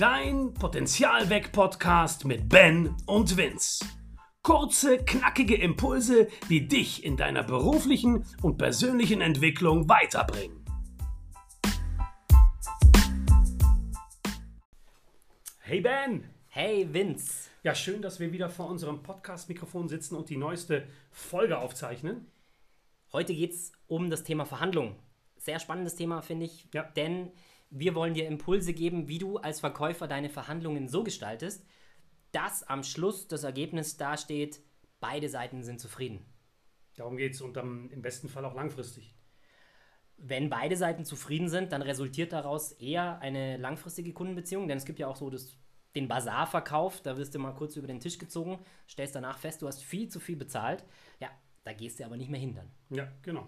Dein Potenzialweg-Podcast mit Ben und Vince. Kurze, knackige Impulse, die dich in deiner beruflichen und persönlichen Entwicklung weiterbringen. Hey Ben! Hey Vince! Ja, schön, dass wir wieder vor unserem Podcast-Mikrofon sitzen und die neueste Folge aufzeichnen. Heute geht es um das Thema Verhandlungen. Sehr spannendes Thema, finde ich, Ja. denn wir wollen dir Impulse geben, wie du als Verkäufer deine Verhandlungen so gestaltest, dass am Schluss das Ergebnis dasteht, beide Seiten sind zufrieden. Darum geht es und dann im besten Fall auch langfristig. Wenn beide Seiten zufrieden sind, dann resultiert daraus eher eine langfristige Kundenbeziehung, denn es gibt ja auch so das, den Basarverkauf, da wirst du mal kurz über den Tisch gezogen, stellst danach fest, du hast viel zu viel bezahlt. Ja, da gehst du aber nicht mehr hin dann. Ja, genau.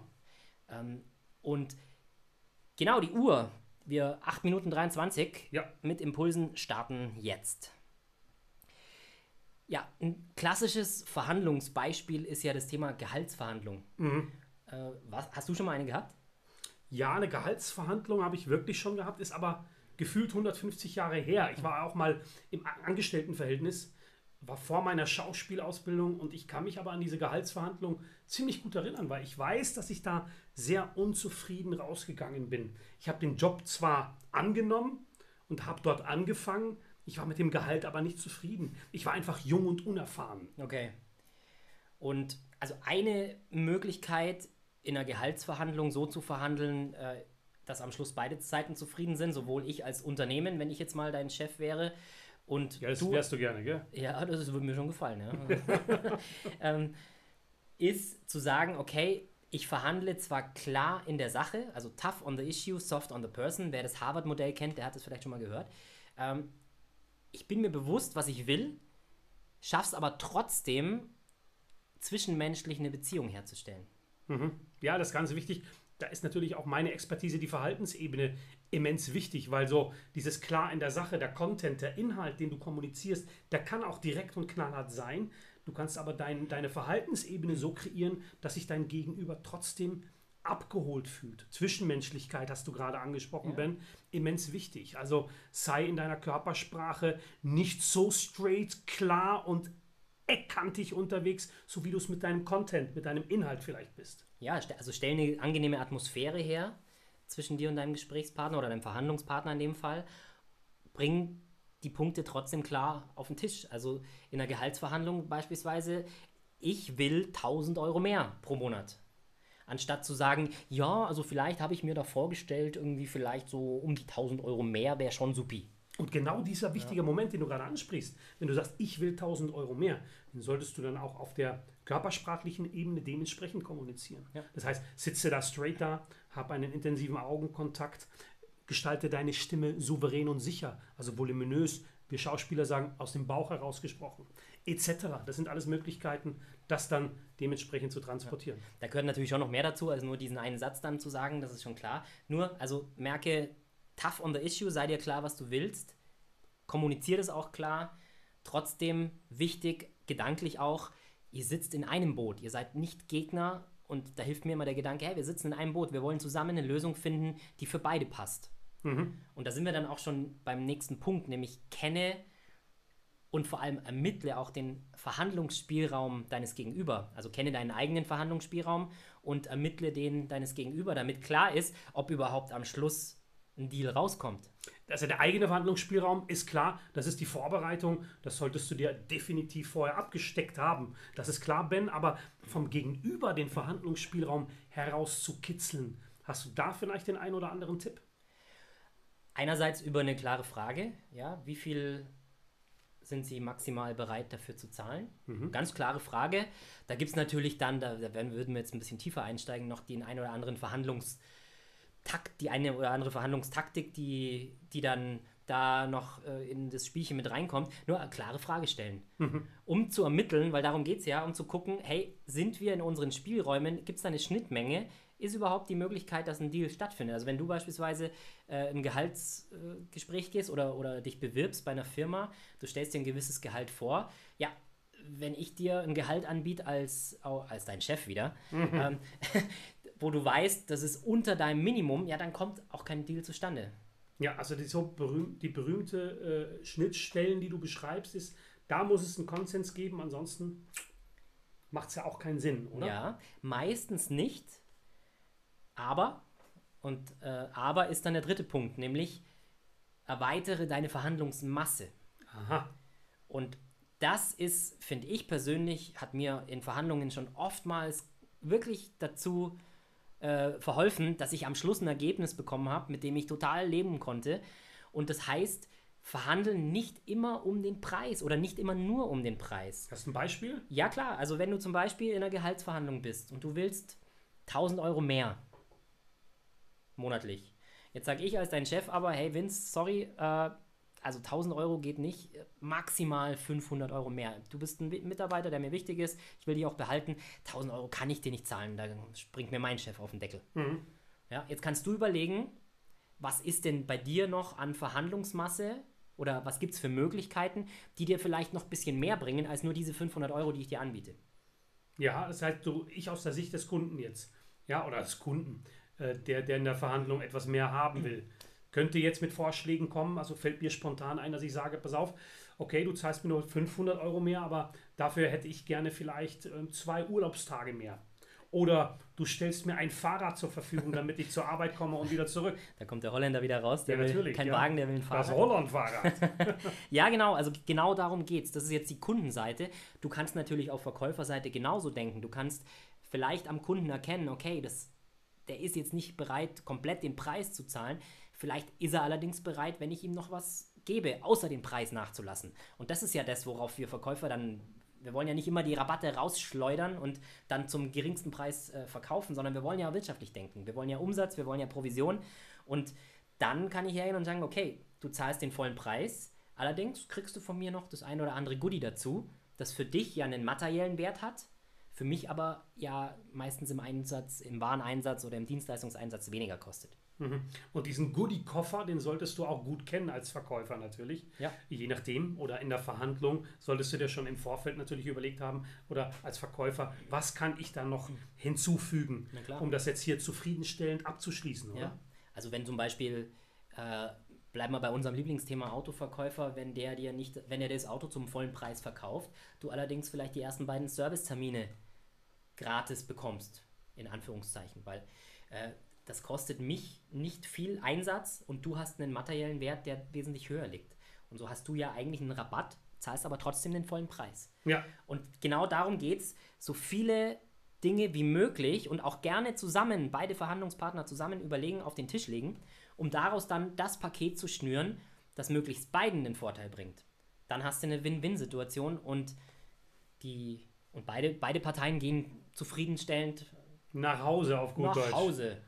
Ähm, und genau die Uhr, wir 8 Minuten 23 Ja. mit Impulsen starten jetzt. Ja, ein klassisches Verhandlungsbeispiel ist ja das Thema Gehaltsverhandlung. Äh, was, hast du schon mal eine gehabt? Ja, eine Gehaltsverhandlung habe ich wirklich schon gehabt, ist aber gefühlt 150 Jahre her. Ich war auch mal im Angestelltenverhältnis, war vor meiner Schauspielausbildung und ich kann mich aber an diese Gehaltsverhandlung ziemlich gut erinnern, weil ich weiß, dass ich da sehr unzufrieden rausgegangen bin. Ich habe den Job zwar angenommen und habe dort angefangen, ich war mit dem Gehalt aber nicht zufrieden. Ich war einfach jung und unerfahren. Okay. Und also eine Möglichkeit in einer Gehaltsverhandlung so zu verhandeln, äh, dass am Schluss beide Seiten zufrieden sind, sowohl ich als Unternehmen, wenn ich jetzt mal dein Chef wäre, und Ja, das du wärst du gerne, gell? Ja, das würde mir schon gefallen, ja. ähm, ist zu sagen, okay, ich verhandle zwar klar in der Sache, also tough on the issue, soft on the person. Wer das Harvard-Modell kennt, der hat es vielleicht schon mal gehört. Ähm, ich bin mir bewusst, was ich will, schaff's aber trotzdem, zwischenmenschlich eine Beziehung herzustellen. Ja, das ist ganz wichtig. Da ist natürlich auch meine Expertise, die Verhaltensebene, immens wichtig, weil so dieses klar in der Sache, der Content, der Inhalt, den du kommunizierst, der kann auch direkt und knallhart sein. Du kannst aber dein, deine Verhaltensebene so kreieren, dass sich dein Gegenüber trotzdem abgeholt fühlt. Zwischenmenschlichkeit hast du gerade angesprochen, Ja. Ben, immens wichtig. Also sei in deiner Körpersprache nicht so straight, klar und eckkantig unterwegs, so wie du es mit deinem Content, mit deinem Inhalt vielleicht bist. Ja, also stell eine angenehme Atmosphäre her zwischen dir und deinem Gesprächspartner oder deinem Verhandlungspartner in dem Fall. Bring die Punkte trotzdem klar auf den Tisch. Also in einer Gehaltsverhandlung beispielsweise, ich will 1000 Euro mehr pro Monat. Anstatt zu sagen, ja, also vielleicht habe ich mir da vorgestellt, irgendwie vielleicht so um die 1000 Euro mehr wäre schon supi. Und genau dieser wichtige Moment, den du gerade ansprichst, wenn du sagst, ich will 1000 Euro mehr, den solltest du dann auch auf der körpersprachlichen Ebene dementsprechend kommunizieren. Ja. Das heißt, sitze da straight da, hab einen intensiven Augenkontakt, gestalte deine Stimme souverän und sicher, also voluminös. Wir Schauspieler sagen, aus dem Bauch herausgesprochen, etc. Das sind alles Möglichkeiten, das dann dementsprechend zu transportieren. Da gehört natürlich schon noch mehr dazu, als nur diesen einen Satz dann zu sagen, das ist schon klar. Nur, also merke, tough on the issue, sei dir klar, was du willst. Kommuniziere das auch klar. Trotzdem wichtig, gedanklich auch, ihr sitzt in einem Boot. Ihr seid nicht Gegner und da hilft mir immer der Gedanke, hey, wir sitzen in einem Boot, wir wollen zusammen eine Lösung finden, die für beide passt. Und da sind wir dann auch schon beim nächsten Punkt, nämlich kenne und vor allem ermittle auch den Verhandlungsspielraum deines Gegenüber. Also kenne deinen eigenen Verhandlungsspielraum und ermittle den deines Gegenüber, damit klar ist, ob überhaupt am Schluss ein Deal rauskommt. Also der eigene Verhandlungsspielraum ist klar, das ist die Vorbereitung, das solltest du dir definitiv vorher abgesteckt haben. Das ist klar, Ben, aber vom Gegenüber den Verhandlungsspielraum herauszukitzeln, hast du da vielleicht den einen oder anderen Tipp? Einerseits über eine klare Frage, ja, wie viel sind sie maximal bereit dafür zu zahlen? Ganz klare Frage. Da gibt es natürlich dann, da, da werden, würden wir jetzt ein bisschen tiefer einsteigen, noch den einen oder anderen Verhandlungstakt, die eine oder andere Verhandlungstaktik, die, die dann da noch äh, in das Spielchen mit reinkommt, nur eine klare Frage stellen. Um zu ermitteln, weil darum geht es ja, um zu gucken, hey, sind wir in unseren Spielräumen, gibt es da eine Schnittmenge? Ist überhaupt die Möglichkeit, dass ein Deal stattfindet? Also wenn du beispielsweise äh, ein Gehaltsgespräch gehst oder, oder dich bewirbst bei einer Firma, du stellst dir ein gewisses Gehalt vor, ja, wenn ich dir ein Gehalt anbiete als, als dein Chef wieder, ähm, wo du weißt, das ist unter deinem Minimum, ja, dann kommt auch kein Deal zustande. Ja, also die, so berühm, die berühmte äh, Schnittstellen, die du beschreibst, ist, da muss es einen Konsens geben, ansonsten macht es ja auch keinen Sinn, oder? Ja, meistens nicht. Aber, und äh, aber ist dann der dritte Punkt, nämlich erweitere deine Verhandlungsmasse. Aha. Und das ist, finde ich persönlich, hat mir in Verhandlungen schon oftmals wirklich dazu äh, verholfen, dass ich am Schluss ein Ergebnis bekommen habe, mit dem ich total leben konnte. Und das heißt, verhandeln nicht immer um den Preis oder nicht immer nur um den Preis. Hast du ein Beispiel? Ja, klar. Also, wenn du zum Beispiel in einer Gehaltsverhandlung bist und du willst 1000 Euro mehr monatlich. Jetzt sage ich als dein Chef aber, hey Vince, sorry, äh, also 1000 Euro geht nicht, maximal 500 Euro mehr. Du bist ein Mitarbeiter, der mir wichtig ist, ich will dich auch behalten. 1000 Euro kann ich dir nicht zahlen, da springt mir mein Chef auf den Deckel. Mhm. Ja, jetzt kannst du überlegen, was ist denn bei dir noch an Verhandlungsmasse oder was gibt es für Möglichkeiten, die dir vielleicht noch ein bisschen mehr bringen als nur diese 500 Euro, die ich dir anbiete. Ja, das heißt, du, ich aus der Sicht des Kunden jetzt, ja, oder des Kunden, äh, der, der in der Verhandlung etwas mehr haben will könnte jetzt mit Vorschlägen kommen. Also fällt mir spontan ein, dass ich sage, pass auf, okay, du zahlst mir nur 500 Euro mehr, aber dafür hätte ich gerne vielleicht äh, zwei Urlaubstage mehr. Oder du stellst mir ein Fahrrad zur Verfügung, damit ich zur Arbeit komme und wieder zurück. Da kommt der Holländer wieder raus, der ja, will kein ja. Wagen, der will ein Fahrrad. Das Holland-Fahrrad. ja, genau, also genau darum geht es. Das ist jetzt die Kundenseite. Du kannst natürlich auf Verkäuferseite genauso denken. Du kannst vielleicht am Kunden erkennen, okay, das, der ist jetzt nicht bereit, komplett den Preis zu zahlen. Vielleicht ist er allerdings bereit, wenn ich ihm noch was gebe, außer den Preis nachzulassen. Und das ist ja das, worauf wir Verkäufer dann, wir wollen ja nicht immer die Rabatte rausschleudern und dann zum geringsten Preis äh, verkaufen, sondern wir wollen ja wirtschaftlich denken. Wir wollen ja Umsatz, wir wollen ja Provision. Und dann kann ich hergehen und sagen, okay, du zahlst den vollen Preis, allerdings kriegst du von mir noch das ein oder andere Goodie dazu, das für dich ja einen materiellen Wert hat, für mich aber ja meistens im Einsatz, im Wareneinsatz oder im Dienstleistungseinsatz weniger kostet. Mhm. Und diesen Goodie-Koffer, den solltest du auch gut kennen als Verkäufer natürlich. Ja. Je nachdem oder in der Verhandlung solltest du dir schon im Vorfeld natürlich überlegt haben oder als Verkäufer, was kann ich da noch hinzufügen, um das jetzt hier zufriedenstellend abzuschließen, oder? Ja. Also wenn zum Beispiel äh, bleiben wir bei unserem Lieblingsthema Autoverkäufer, wenn der dir nicht, wenn er das Auto zum vollen Preis verkauft, du allerdings vielleicht die ersten beiden Servicetermine gratis bekommst, in Anführungszeichen, weil äh, das kostet mich nicht viel Einsatz und du hast einen materiellen Wert, der wesentlich höher liegt. Und so hast du ja eigentlich einen Rabatt, zahlst aber trotzdem den vollen Preis. Ja. Und genau darum geht es, so viele Dinge wie möglich und auch gerne zusammen, beide Verhandlungspartner zusammen überlegen, auf den Tisch legen, um daraus dann das Paket zu schnüren, das möglichst beiden den Vorteil bringt. Dann hast du eine Win-Win-Situation und die und beide, beide Parteien gehen zufriedenstellend nach Hause auf gut nach Deutsch. Nach Hause.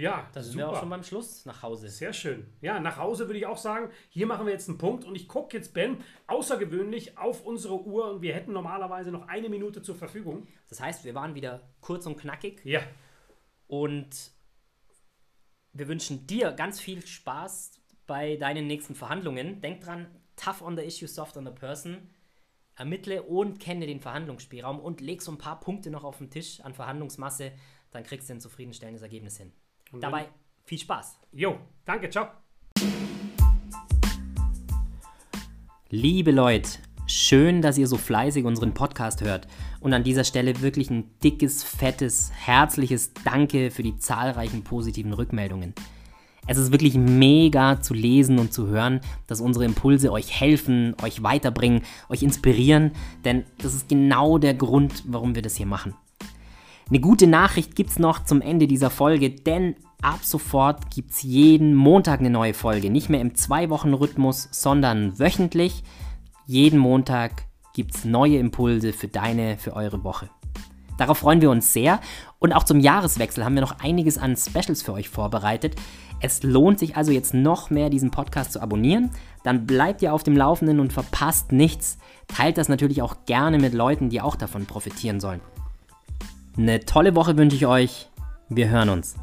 Ja, da sind wir auch schon beim Schluss nach Hause. Sehr schön. Ja, nach Hause würde ich auch sagen, hier machen wir jetzt einen Punkt und ich gucke jetzt, Ben, außergewöhnlich auf unsere Uhr und wir hätten normalerweise noch eine Minute zur Verfügung. Das heißt, wir waren wieder kurz und knackig. Ja. Und wir wünschen dir ganz viel Spaß bei deinen nächsten Verhandlungen. Denk dran, tough on the issue, soft on the person. Ermittle und kenne den Verhandlungsspielraum und leg so ein paar Punkte noch auf den Tisch an Verhandlungsmasse, dann kriegst du ein zufriedenstellendes Ergebnis hin. Und Dabei viel Spaß. Jo, danke, ciao. Liebe Leute, schön, dass ihr so fleißig unseren Podcast hört. Und an dieser Stelle wirklich ein dickes, fettes, herzliches Danke für die zahlreichen positiven Rückmeldungen. Es ist wirklich mega zu lesen und zu hören, dass unsere Impulse euch helfen, euch weiterbringen, euch inspirieren, denn das ist genau der Grund, warum wir das hier machen. Eine gute Nachricht gibt es noch zum Ende dieser Folge, denn ab sofort gibt es jeden Montag eine neue Folge. Nicht mehr im Zwei-Wochen-Rhythmus, sondern wöchentlich. Jeden Montag gibt es neue Impulse für deine, für eure Woche. Darauf freuen wir uns sehr und auch zum Jahreswechsel haben wir noch einiges an Specials für euch vorbereitet. Es lohnt sich also jetzt noch mehr, diesen Podcast zu abonnieren. Dann bleibt ihr auf dem Laufenden und verpasst nichts. Teilt das natürlich auch gerne mit Leuten, die auch davon profitieren sollen. Eine tolle Woche wünsche ich euch. Wir hören uns.